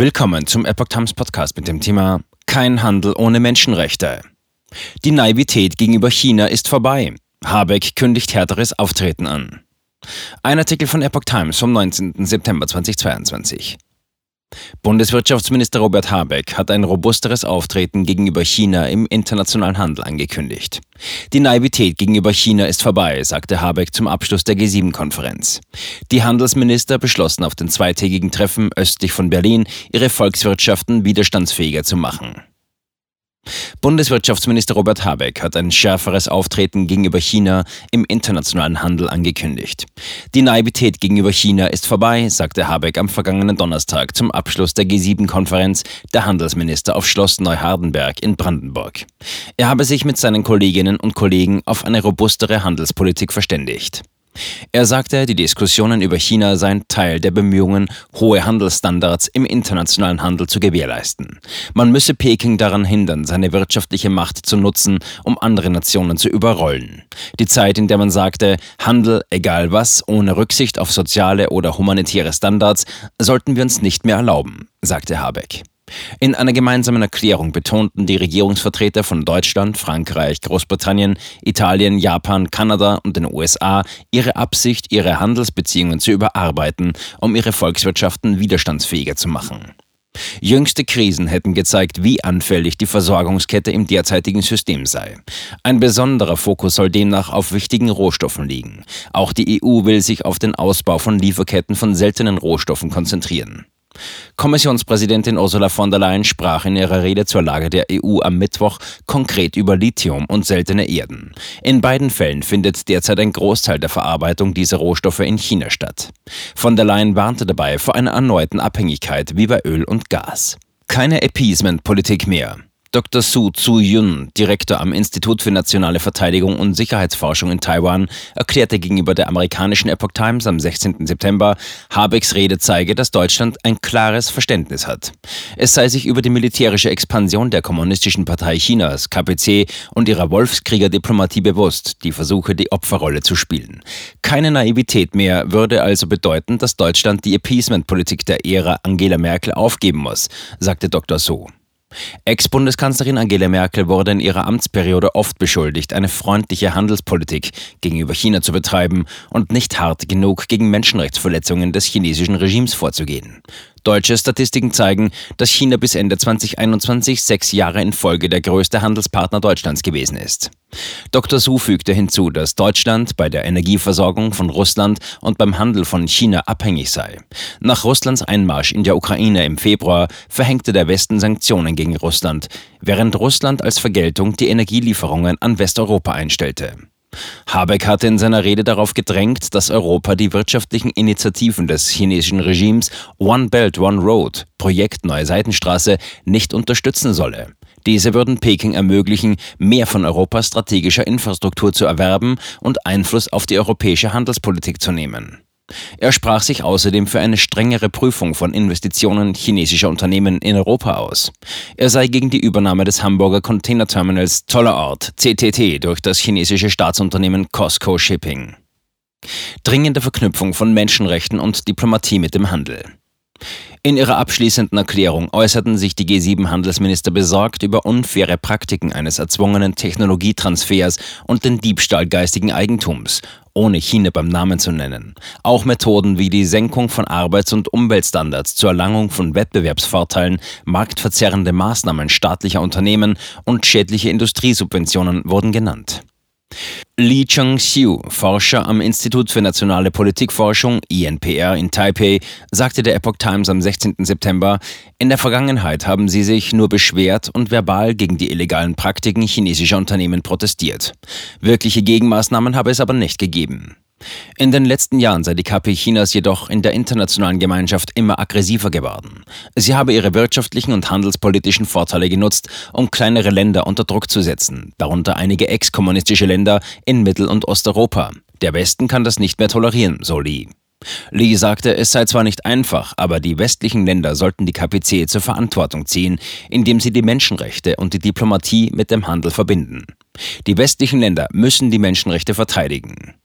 Willkommen zum Epoch Times Podcast mit dem Thema Kein Handel ohne Menschenrechte. Die Naivität gegenüber China ist vorbei. Habeck kündigt härteres Auftreten an. Ein Artikel von Epoch Times vom 19. September 2022. Bundeswirtschaftsminister Robert Habeck hat ein robusteres Auftreten gegenüber China im internationalen Handel angekündigt. Die Naivität gegenüber China ist vorbei, sagte Habeck zum Abschluss der G7-Konferenz. Die Handelsminister beschlossen auf den zweitägigen Treffen östlich von Berlin, ihre Volkswirtschaften widerstandsfähiger zu machen. Bundeswirtschaftsminister Robert Habeck hat ein schärferes Auftreten gegenüber China im internationalen Handel angekündigt. Die Naivität gegenüber China ist vorbei, sagte Habeck am vergangenen Donnerstag zum Abschluss der G7-Konferenz der Handelsminister auf Schloss Neuhardenberg in Brandenburg. Er habe sich mit seinen Kolleginnen und Kollegen auf eine robustere Handelspolitik verständigt. Er sagte, die Diskussionen über China seien Teil der Bemühungen, hohe Handelsstandards im internationalen Handel zu gewährleisten. Man müsse Peking daran hindern, seine wirtschaftliche Macht zu nutzen, um andere Nationen zu überrollen. Die Zeit, in der man sagte, Handel, egal was, ohne Rücksicht auf soziale oder humanitäre Standards, sollten wir uns nicht mehr erlauben, sagte Habeck. In einer gemeinsamen Erklärung betonten die Regierungsvertreter von Deutschland, Frankreich, Großbritannien, Italien, Japan, Kanada und den USA ihre Absicht, ihre Handelsbeziehungen zu überarbeiten, um ihre Volkswirtschaften widerstandsfähiger zu machen. Jüngste Krisen hätten gezeigt, wie anfällig die Versorgungskette im derzeitigen System sei. Ein besonderer Fokus soll demnach auf wichtigen Rohstoffen liegen. Auch die EU will sich auf den Ausbau von Lieferketten von seltenen Rohstoffen konzentrieren. Kommissionspräsidentin Ursula von der Leyen sprach in ihrer Rede zur Lage der EU am Mittwoch konkret über Lithium und seltene Erden. In beiden Fällen findet derzeit ein Großteil der Verarbeitung dieser Rohstoffe in China statt. Von der Leyen warnte dabei vor einer erneuten Abhängigkeit wie bei Öl und Gas. Keine Appeasement-Politik mehr. Dr. Su Tzu-Yun, Direktor am Institut für nationale Verteidigung und Sicherheitsforschung in Taiwan, erklärte gegenüber der amerikanischen Epoch Times am 16. September, Habecks Rede zeige, dass Deutschland ein klares Verständnis hat. Es sei sich über die militärische Expansion der Kommunistischen Partei Chinas, KPC, und ihrer Wolfskrieger-Diplomatie bewusst, die versuche, die Opferrolle zu spielen. Keine Naivität mehr würde also bedeuten, dass Deutschland die Appeasement-Politik der Ära Angela Merkel aufgeben muss, sagte Dr. Su. Ex-Bundeskanzlerin Angela Merkel wurde in ihrer Amtsperiode oft beschuldigt, eine freundliche Handelspolitik gegenüber China zu betreiben und nicht hart genug gegen Menschenrechtsverletzungen des chinesischen Regimes vorzugehen. Deutsche Statistiken zeigen, dass China bis Ende 2021 sechs Jahre in Folge der größte Handelspartner Deutschlands gewesen ist. Dr. Su fügte hinzu, dass Deutschland bei der Energieversorgung von Russland und beim Handel von China abhängig sei. Nach Russlands Einmarsch in der Ukraine im Februar verhängte der Westen Sanktionen gegen Russland, während Russland als Vergeltung die Energielieferungen an Westeuropa einstellte. Habeck hatte in seiner Rede darauf gedrängt, dass Europa die wirtschaftlichen Initiativen des chinesischen Regimes One Belt, One Road, Projekt Neue Seitenstraße, nicht unterstützen solle. Diese würden Peking ermöglichen, mehr von Europas strategischer Infrastruktur zu erwerben und Einfluss auf die europäische Handelspolitik zu nehmen. Er sprach sich außerdem für eine strengere Prüfung von Investitionen chinesischer Unternehmen in Europa aus. Er sei gegen die Übernahme des Hamburger Containerterminals Tollerort CTT durch das chinesische Staatsunternehmen Costco Shipping. Dringende Verknüpfung von Menschenrechten und Diplomatie mit dem Handel. In ihrer abschließenden Erklärung äußerten sich die G7-Handelsminister besorgt über unfaire Praktiken eines erzwungenen Technologietransfers und den Diebstahl geistigen Eigentums, ohne China beim Namen zu nennen. Auch Methoden wie die Senkung von Arbeits- und Umweltstandards zur Erlangung von Wettbewerbsvorteilen, marktverzerrende Maßnahmen staatlicher Unternehmen und schädliche Industriesubventionen wurden genannt. Li Cheng-xiu, Forscher am Institut für nationale Politikforschung INPR in Taipei, sagte der Epoch Times am 16. September, in der Vergangenheit haben sie sich nur beschwert und verbal gegen die illegalen Praktiken chinesischer Unternehmen protestiert. Wirkliche Gegenmaßnahmen habe es aber nicht gegeben. In den letzten Jahren sei die KP Chinas jedoch in der internationalen Gemeinschaft immer aggressiver geworden. Sie habe ihre wirtschaftlichen und handelspolitischen Vorteile genutzt, um kleinere Länder unter Druck zu setzen, darunter einige ex-kommunistische Länder in Mittel- und Osteuropa. Der Westen kann das nicht mehr tolerieren, so Li. Li sagte, es sei zwar nicht einfach, aber die westlichen Länder sollten die KPC zur Verantwortung ziehen, indem sie die Menschenrechte und die Diplomatie mit dem Handel verbinden. Die westlichen Länder müssen die Menschenrechte verteidigen.